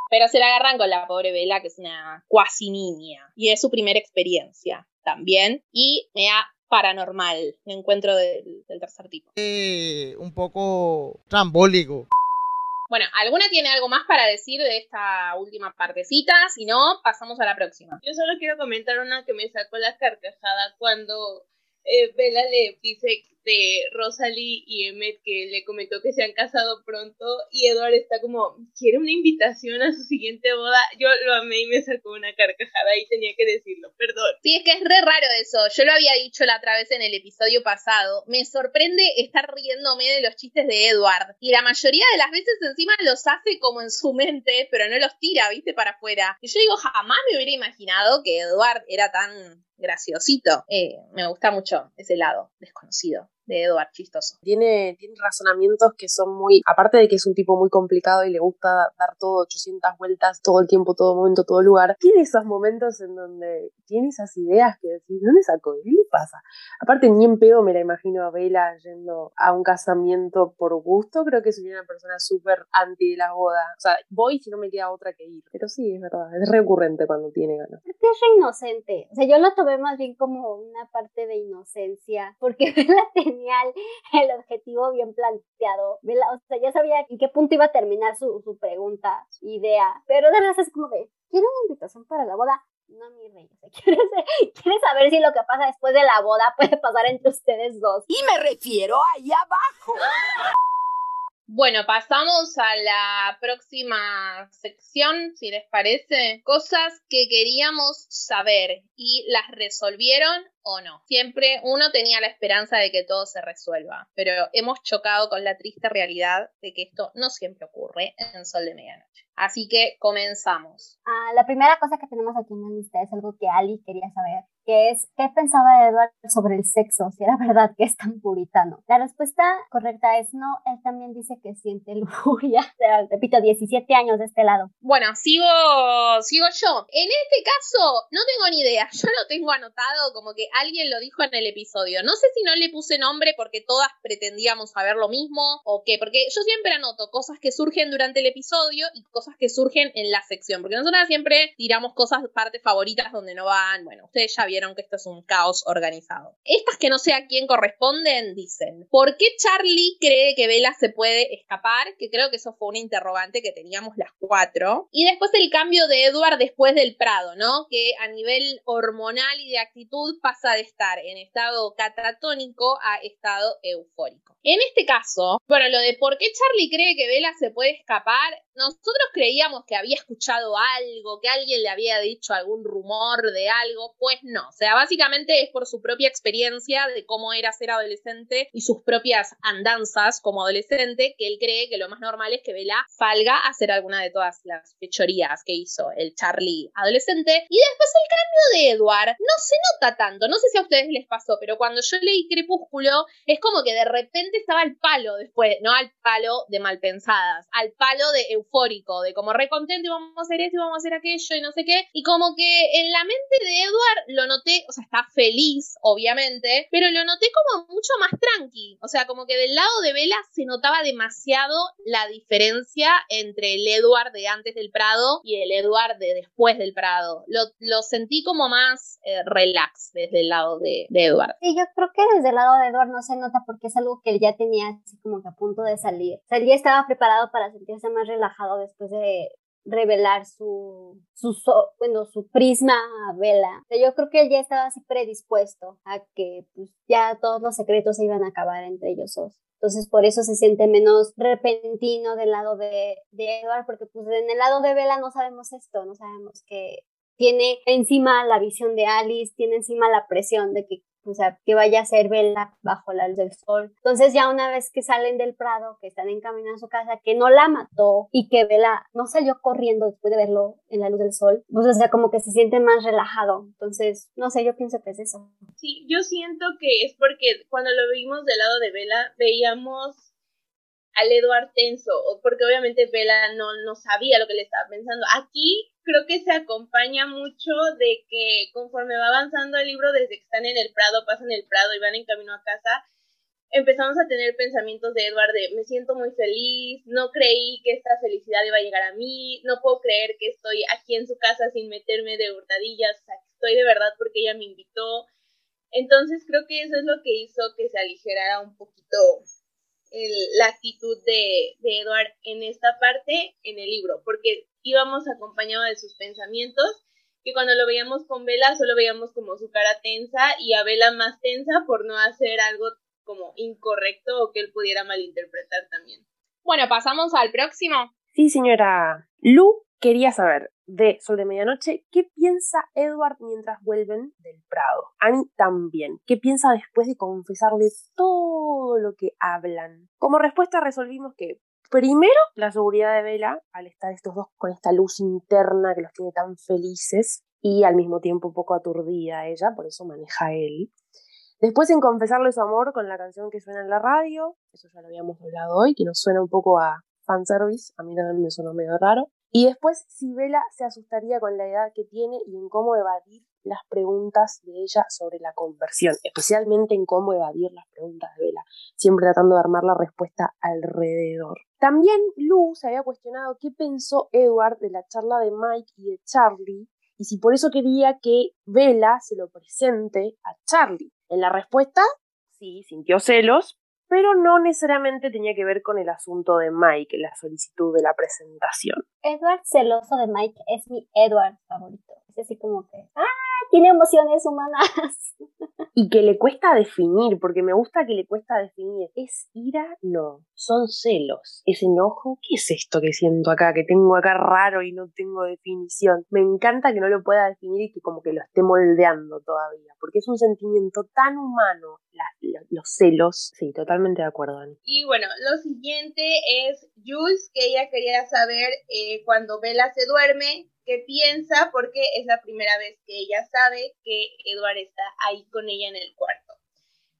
Pero se la agarran con la pobre Bella, que es una cuasi niña. Y es su primera experiencia también. Y me da paranormal el encuentro del, del tercer tipo. Eh, un poco trambólico. Bueno, ¿alguna tiene algo más para decir de esta última partecita? Si no, pasamos a la próxima. Yo solo quiero comentar una que me sacó la carcajada cuando eh, Bella le dice de Rosalie y Emmet que le comentó que se han casado pronto y Edward está como, quiere una invitación a su siguiente boda. Yo lo amé y me sacó una carcajada y tenía que decirlo, perdón. Sí, es que es re raro eso. Yo lo había dicho la otra vez en el episodio pasado. Me sorprende estar riéndome de los chistes de Edward. Y la mayoría de las veces encima los hace como en su mente, pero no los tira, viste, para afuera. Y yo digo, jamás me hubiera imaginado que Edward era tan graciosito. Eh, me gusta mucho ese lado desconocido de Edward chistoso. Tiene, tiene razonamientos que son muy, aparte de que es un tipo muy complicado y le gusta dar todo 800 vueltas todo el tiempo, todo momento, todo lugar, tiene esos momentos en donde tiene esas ideas que decís, ¿dónde sacó? ¿Qué le pasa? Aparte, ni en pedo me la imagino a Vela yendo a un casamiento por gusto, creo que soy una persona súper anti de la boda. O sea, voy si no me queda otra que ir. Pero sí, es verdad, es recurrente cuando tiene ganas. Es re inocente. O sea, yo lo tomé más bien como una parte de inocencia, porque [laughs] Vela tenía el objetivo bien planteado. O sea, ya sabía en qué punto iba a terminar su, su pregunta, su idea. Pero de verdad es como de, ¿quiere una invitación para la boda? No, mi rey, o sea, [laughs] quiere, saber si lo que pasa después de la boda puede pasar entre ustedes dos. Y me refiero ahí abajo. Bueno, pasamos a la próxima sección, si les parece. Cosas que queríamos saber y las resolvieron o no. Siempre uno tenía la esperanza de que todo se resuelva, pero hemos chocado con la triste realidad de que esto no siempre ocurre en Sol de Medianoche. Así que comenzamos. Ah, la primera cosa que tenemos aquí en la lista es algo que Ali quería saber que es ¿qué pensaba Edward sobre el sexo? Si era verdad que es tan puritano. La respuesta correcta es no, él también dice que siente [laughs] lujuria. O sea, repito, 17 años de este lado. Bueno, sigo, sigo yo. En este caso, no tengo ni idea. [laughs] Yo lo tengo anotado como que alguien lo dijo en el episodio. No sé si no le puse nombre porque todas pretendíamos saber lo mismo o qué, porque yo siempre anoto cosas que surgen durante el episodio y cosas que surgen en la sección, porque nosotras siempre tiramos cosas, partes favoritas donde no van. Bueno, ustedes ya vieron que esto es un caos organizado. Estas que no sé a quién corresponden dicen, ¿por qué Charlie cree que Bella se puede escapar? Que creo que eso fue una interrogante que teníamos las cuatro. Y después el cambio de Edward después del Prado, ¿no? Que a nivel hormonal y de actitud pasa de estar en estado catatónico a estado eufórico. En este caso, bueno, lo de por qué Charlie cree que Bella se puede escapar, nosotros creíamos que había escuchado algo, que alguien le había dicho algún rumor de algo, pues no. O sea, básicamente es por su propia experiencia de cómo era ser adolescente y sus propias andanzas como adolescente, que él cree que lo más normal es que Bella salga a hacer alguna de todas las fechorías que hizo el Charlie adolescente. Y después el cambio de Edward no se nota tanto. No sé si a ustedes les pasó, pero cuando yo leí Crepúsculo, es como que de repente estaba al palo después, no al palo de malpensadas, al palo de eufórico, de como recontento y vamos a hacer esto y vamos a hacer aquello y no sé qué. Y como que en la mente de Edward lo o sea, está feliz, obviamente, pero lo noté como mucho más tranqui. O sea, como que del lado de Vela se notaba demasiado la diferencia entre el Edward de antes del Prado y el Edward de después del Prado. Lo, lo sentí como más eh, relax desde el lado de, de Edward. Sí, yo creo que desde el lado de Edward no se nota porque es algo que él ya tenía así como que a punto de salir. O sea, estaba preparado para sentirse más relajado después de revelar su, su, bueno, su prisma a Vela. yo creo que él ya estaba así predispuesto a que pues, ya todos los secretos se iban a acabar entre ellos dos. Entonces por eso se siente menos repentino del lado de, de Edward, porque pues en el lado de Vela no sabemos esto, no sabemos que tiene encima la visión de Alice, tiene encima la presión de que o sea, que vaya a ser vela bajo la luz del sol. Entonces ya una vez que salen del prado, que están en a su casa, que no la mató y que Vela no salió corriendo después de verlo en la luz del sol, pues o sea, como que se siente más relajado. Entonces, no sé, yo pienso que es eso. Sí, yo siento que es porque cuando lo vimos del lado de Vela, veíamos al Eduard tenso, porque obviamente Vela no, no sabía lo que le estaba pensando. Aquí creo que se acompaña mucho de que conforme va avanzando el libro, desde que están en el Prado, pasan el Prado y van en camino a casa, empezamos a tener pensamientos de Edward de me siento muy feliz, no creí que esta felicidad iba a llegar a mí, no puedo creer que estoy aquí en su casa sin meterme de hurtadillas, o sea, estoy de verdad porque ella me invitó. Entonces creo que eso es lo que hizo que se aligerara un poquito la actitud de, de Edward en esta parte en el libro, porque íbamos acompañado de sus pensamientos, que cuando lo veíamos con Vela solo veíamos como su cara tensa y a Vela más tensa por no hacer algo como incorrecto o que él pudiera malinterpretar también. Bueno, pasamos al próximo. Sí, señora. Lu quería saber de Sobre Medianoche qué piensa Edward mientras vuelven del Prado. Annie también. ¿Qué piensa después de confesarle todo lo que hablan? Como respuesta resolvimos que Primero, la seguridad de Vela, al estar estos dos con esta luz interna que los tiene tan felices y al mismo tiempo un poco aturdida ella, por eso maneja él. Después en confesarle su amor con la canción que suena en la radio, eso ya lo habíamos hablado hoy, que nos suena un poco a fanservice, a mí también me sonó medio raro. Y después si Vela se asustaría con la edad que tiene y en cómo evadir las preguntas de ella sobre la conversión, especialmente en cómo evadir las preguntas de Vela, siempre tratando de armar la respuesta alrededor. También Lu se había cuestionado qué pensó Edward de la charla de Mike y de Charlie y si por eso quería que Vela se lo presente a Charlie. En la respuesta, sí, sintió celos, pero no necesariamente tenía que ver con el asunto de Mike, la solicitud de la presentación. Edward celoso de Mike es mi Edward favorito. Es así como que, ¡ah! Tiene emociones humanas. [laughs] Y que le cuesta definir, porque me gusta que le cuesta definir. ¿Es ira? No. Son celos. ¿Es enojo? ¿Qué es esto que siento acá, que tengo acá raro y no tengo definición? Me encanta que no lo pueda definir y que como que lo esté moldeando todavía, porque es un sentimiento tan humano, los celos. Sí, totalmente de acuerdo, Ani. Y bueno, lo siguiente es Jules, que ella quería saber eh, cuando Bella se duerme, qué piensa, porque es la primera vez que ella sabe que Edward está ahí con ella en el cuarto.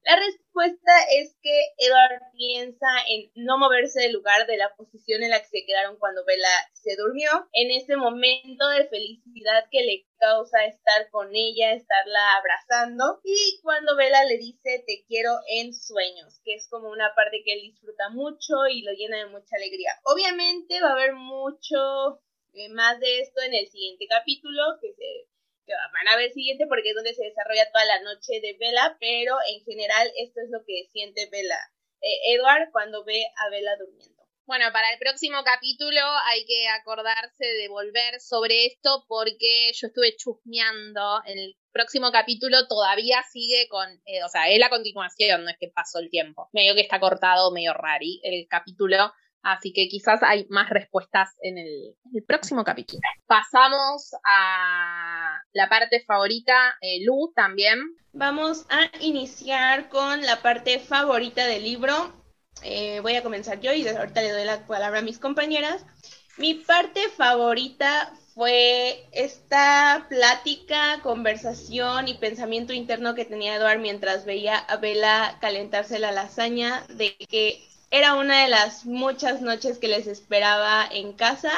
La respuesta es que Edward piensa en no moverse del lugar de la posición en la que se quedaron cuando Bella se durmió, en ese momento de felicidad que le causa estar con ella, estarla abrazando, y cuando Bella le dice te quiero en sueños, que es como una parte que él disfruta mucho y lo llena de mucha alegría. Obviamente va a haber mucho eh, más de esto en el siguiente capítulo, que, se, que van a ver siguiente porque es donde se desarrolla toda la noche de Bella, pero en general esto es lo que siente Bella, eh, Edward cuando ve a Bella durmiendo. Bueno, para el próximo capítulo hay que acordarse de volver sobre esto porque yo estuve chusmeando. El próximo capítulo todavía sigue con, eh, o sea, es la continuación, no es que pasó el tiempo. Medio que está cortado, medio rari el capítulo. Así que quizás hay más respuestas en el, próximo capítulo. Pasamos a la parte favorita, eh, Lu también. Vamos a iniciar con la parte favorita del libro. Eh, voy a comenzar yo y ahorita le doy la palabra a mis compañeras. Mi parte favorita fue esta plática, conversación y pensamiento interno que tenía Eduard mientras veía a Bella calentarse la lasaña de que era una de las muchas noches que les esperaba en casa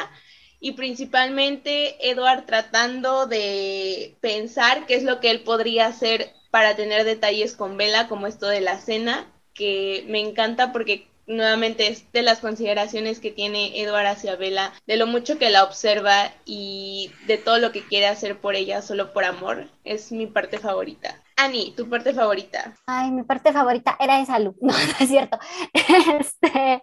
y principalmente Edward tratando de pensar qué es lo que él podría hacer para tener detalles con Bella, como esto de la cena, que me encanta porque nuevamente es de las consideraciones que tiene Edward hacia Bella, de lo mucho que la observa y de todo lo que quiere hacer por ella solo por amor, es mi parte favorita. Ani, tu parte favorita. Ay, mi parte favorita era esa luz. [laughs] No, es cierto. Este,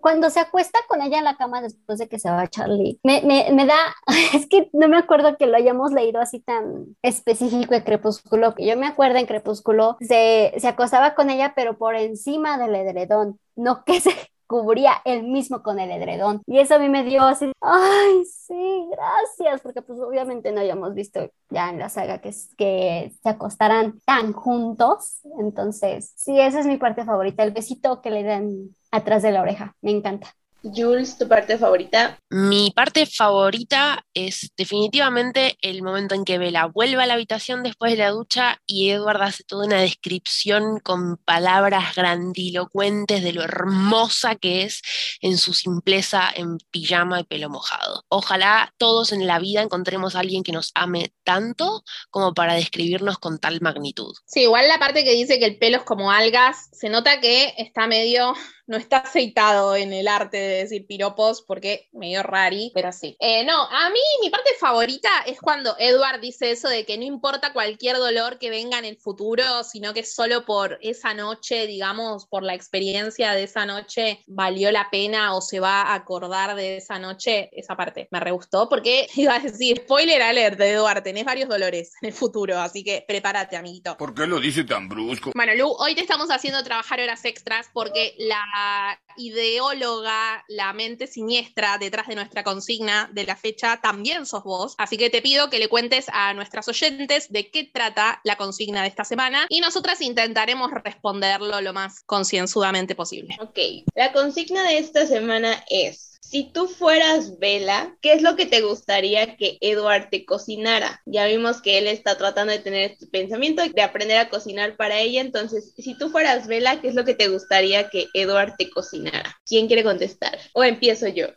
cuando se acuesta con ella en la cama después de que se va Charlie, me, me, me, da, [laughs] es que no me acuerdo que lo hayamos leído así tan específico en Crepúsculo, que yo me acuerdo en Crepúsculo, se, se acostaba con ella pero por encima del edredón, no que se cubría él mismo con el edredón. Y eso a mí me dio así, ay, sí, gracias, porque pues obviamente no habíamos visto ya en la saga que, que se acostaran tan juntos. Entonces, sí, esa es mi parte favorita, el besito que le dan atrás de la oreja, me encanta. Jules, ¿tu parte favorita? Mi parte favorita es definitivamente el momento en que Bella vuelve a la habitación después de la ducha y Edward hace toda una descripción con palabras grandilocuentes de lo hermosa que es en su simpleza en pijama y pelo mojado. Ojalá todos en la vida encontremos a alguien que nos ame tanto como para describirnos con tal magnitud. Sí, igual la parte que dice que el pelo es como algas, se nota que está medio no está aceitado en el arte de decir piropos porque medio rari, pero sí. Eh, no, a mí mi parte favorita es cuando Edward dice eso de que no importa cualquier dolor que venga en el futuro, sino que solo por esa noche, digamos, por la experiencia de esa noche, valió la pena o se va a acordar de esa noche. Esa parte me re gustó porque [laughs] iba a decir, spoiler alert, Edward, tenés varios dolores en el futuro, así que prepárate, amiguito. ¿Por qué lo dice tan brusco? Bueno, Lu, hoy te estamos haciendo trabajar horas extras porque la ideóloga, la mente siniestra detrás de nuestra consigna de la fecha también sos vos. Así que te pido que le cuentes a nuestras oyentes de qué trata la consigna de esta semana y nosotras intentaremos responderlo lo más concienzudamente posible. Ok, la consigna de esta semana es... Si tú fueras Vela, ¿qué es lo que te gustaría que Edward te cocinara? Ya vimos que él está tratando de tener este pensamiento de aprender a cocinar para ella, entonces, si tú fueras Vela, ¿qué es lo que te gustaría que Edward te cocinara? ¿Quién quiere contestar? ¿O empiezo yo?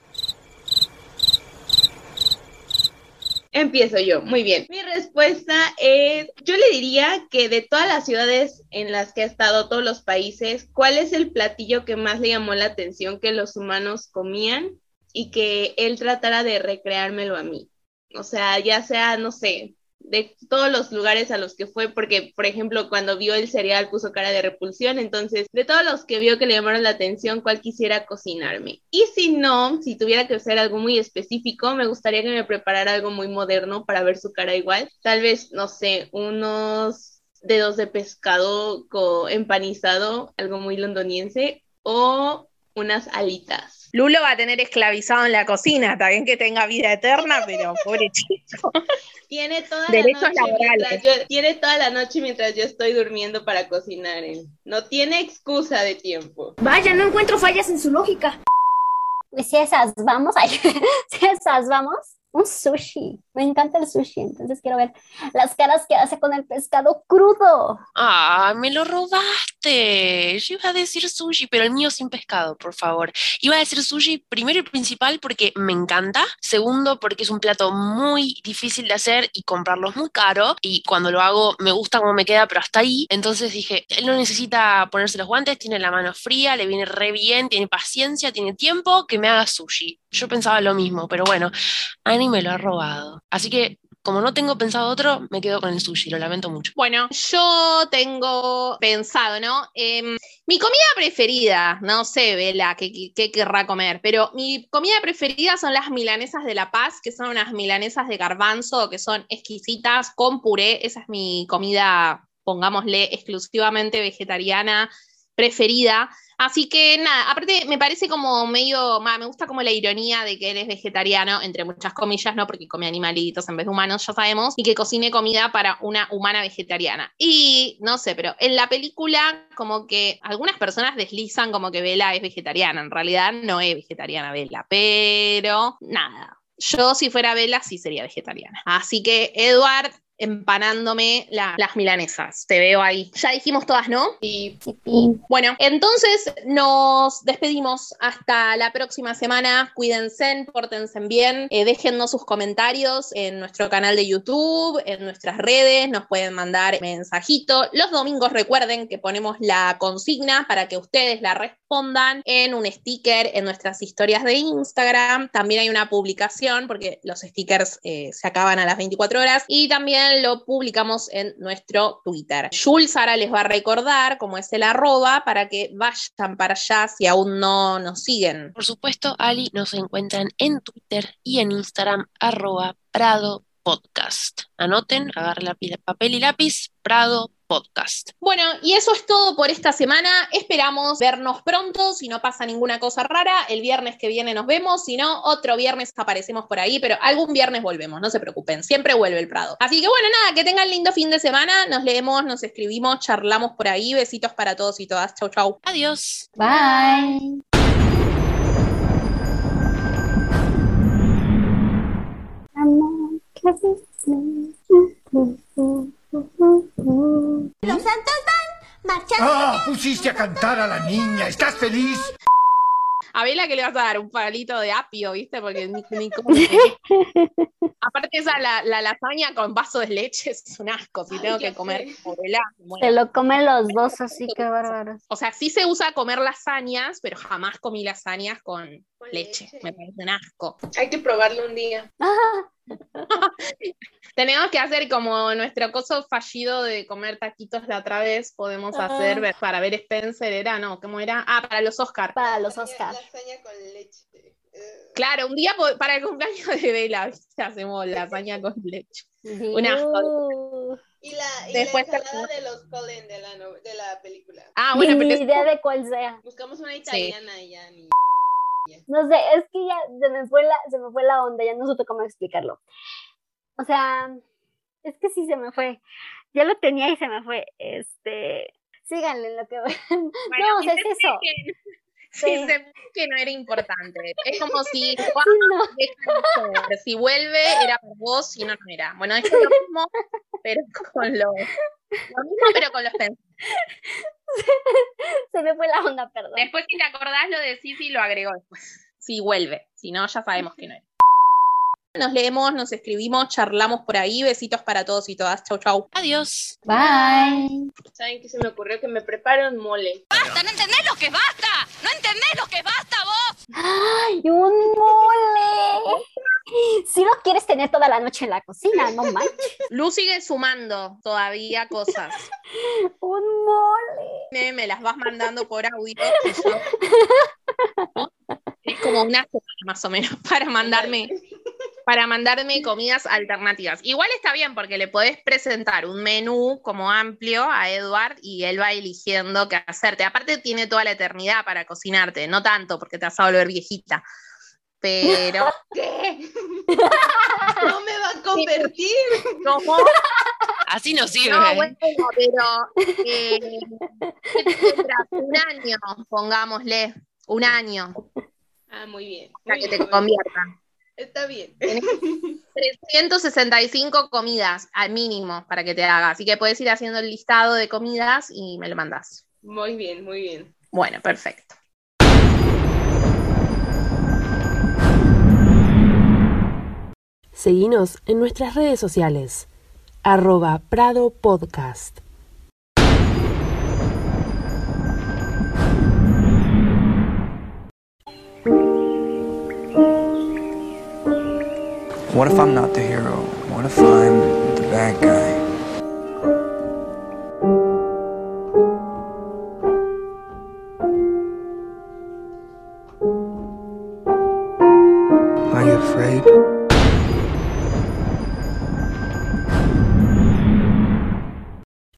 Empiezo yo, muy bien. Mi respuesta es, yo le diría que de todas las ciudades en las que ha estado, todos los países, ¿cuál es el platillo que más le llamó la atención que los humanos comían y que él tratara de recreármelo a mí? O sea, ya sea, no sé, de todos los lugares a los que fue, porque, por ejemplo, cuando vio el cereal puso cara de repulsión, entonces, de todos los que vio que le llamaron la atención, ¿cuál quisiera cocinarme? Y si no, si tuviera que hacer algo muy específico, me gustaría que me preparara algo muy moderno para ver su cara igual. Tal vez, no sé, unos dedos de pescado empanizado, algo muy londoniense, o unas alitas. Lulo va a tener esclavizado en la cocina, está bien que tenga vida eterna, pero pobre [laughs] chico. Tiene toda Derechos la noche laborales. mientras yo, tiene toda la noche mientras yo estoy durmiendo para cocinar él. No tiene excusa de tiempo. Vaya, no encuentro fallas en su lógica. Si esas vamos, ay, [laughs] si esas vamos, un sushi. Me encanta el sushi, entonces quiero ver las caras que hace con el pescado crudo. Ah, me lo robaste. Yo iba a decir sushi, pero el mío sin pescado, por favor. Iba a decir sushi primero y principal porque me encanta. Segundo, porque es un plato muy difícil de hacer y comprarlo es muy caro. Y cuando lo hago me gusta cómo me queda, pero hasta ahí. Entonces dije, él no necesita ponerse los guantes, tiene la mano fría, le viene re bien, tiene paciencia, tiene tiempo, que me haga sushi. Yo pensaba lo mismo, pero bueno, Ani me lo ha robado. Así que, como no tengo pensado otro, me quedo con el sushi, lo lamento mucho. Bueno, yo tengo pensado, ¿no? Em, mi comida preferida, no sé, Vela, qué, qué- qué querrá comer, pero mi comida preferida son las milanesas de La Paz, que son unas milanesas de garbanzo, que son exquisitas, con puré. Esa es mi comida, pongámosle, exclusivamente vegetariana preferida. Así que nada, aparte me parece como medio, me gusta como la ironía de que él es vegetariano, entre muchas comillas, ¿no? Porque come animalitos en vez de humanos, ya sabemos, y que cocine comida para una humana vegetariana. Y no sé, pero en la película como que algunas personas deslizan como que Bella es vegetariana, en realidad no es vegetariana Bella, pero nada. Yo si fuera Bella sí sería vegetariana. Así que Edward empanándome la- las milanesas. Te veo ahí. Ya dijimos todas, ¿no? Y bueno, entonces nos despedimos hasta la próxima semana. Cuídense, pórtense bien. Eh, déjennos sus comentarios en nuestro canal de YouTube, en nuestras redes. Nos pueden mandar mensajito. Los domingos recuerden que ponemos la consigna para que ustedes la respondan en un sticker en nuestras historias de Instagram. También hay una publicación porque los stickers eh, se acaban a las 24 horas. Y también lo publicamos en nuestro Twitter. Jules ahora les va a recordar cómo es el arroba para que vayan para allá si aún no nos siguen. Por supuesto, Ali nos encuentran en Twitter y en Instagram, arroba Prado Podcast. Anoten, agarren papel y lápiz, Prado Podcast. Bueno, y eso es todo por esta semana. Esperamos vernos pronto, si no pasa ninguna cosa rara. El viernes que viene nos vemos, si no, otro viernes aparecemos por ahí, pero algún viernes volvemos, no se preocupen, siempre vuelve el Prado. Así que bueno, nada, que tengan lindo fin de semana. Nos leemos, nos escribimos, charlamos por ahí. Besitos para todos y todas. Chau, chau. Adiós. Bye. Los santos van marchando. ¡Ah! Pusiste a cantar a la niña. ¿Estás feliz? A Vela que le vas a dar un palito de apio, ¿viste? Porque ni, ni cómo- [laughs] Aparte esa la, la lasaña con vaso de leche es un asco. Si tengo que comer muero. Se lo comen los dos, así que bárbaros. O sea, sí se usa comer lasañas, pero jamás comí lasañas con, leche. Me parece un asco. Hay que probarlo un día. [laughs] Tenemos que hacer como nuestro coso fallido de comer taquitos la otra vez. Podemos Ah. hacer para ver Spencer, era, no, ¿cómo era? Ah, para los Oscars. Para los Oscars. Lasaña con leche. Claro, un día para el cumpleaños de Vela ¿viste? hacemos lasaña con leche. Un asco. Y la, y Después la ensalada de los Cullen de la, no- de la película. Ah, bueno, Ni pero es- idea de cuál sea. Buscamos una italiana y ya ni. No sé, es que ya se me fue la, se me fue la onda, ya no supe cómo explicarlo. O sea, es que sí se me fue. Ya lo tenía y se me fue. Este, síganle lo que [laughs] Bueno, No, o sea, es eso. que- Sí. Sí, se- que no era importante. Es como si no. de si vuelve era para vos, si no, no era. Bueno, es lo mismo, pero con los. Lo mismo, pero con los pensamientos. [laughs] Se me fue la onda, perdón. Después, si te acordás, lo decís y lo agregó después. Si vuelve. Si no, ya sabemos que no era. Nos leemos, nos escribimos, charlamos por ahí. Besitos para todos y todas. Chau, chau. Adiós. Bye. ¿Saben qué se me ocurrió? Que me prepare un mole. ¡Basta! ¿No entendés lo que basta? ¿No entendés lo que basta vos? ¡Ay, un mole! Si no quieres tener toda la noche en la cocina, no manches. Lu sigue sumando todavía cosas. [laughs] Un mole. Me, me las vas mandando por audio. [laughs] Es como una semana más o menos para mandarme, para mandarme comidas alternativas. Igual está bien porque le podés presentar un menú como amplio a Edward y él va eligiendo qué hacerte. Aparte tiene toda la eternidad para cocinarte, no tanto porque te vas a volver viejita. Pero [laughs] ¿Qué? [laughs] No me va a convertir. ¿cómo? Así no sirve. No, bueno, pero eh, ¿qué te tendrás? un año, pongámosle, un año, Ah, muy bien. para que te conviertan. Está bien. [laughs] 365 comidas al mínimo para que te haga. Así que puedes ir haciendo el listado de comidas y me lo mandas. Muy bien, muy bien. Bueno, perfecto. Seguinos en nuestras redes sociales. Arroba Prado Podcast. What if I'm not the hero? What if I'm the bad guy?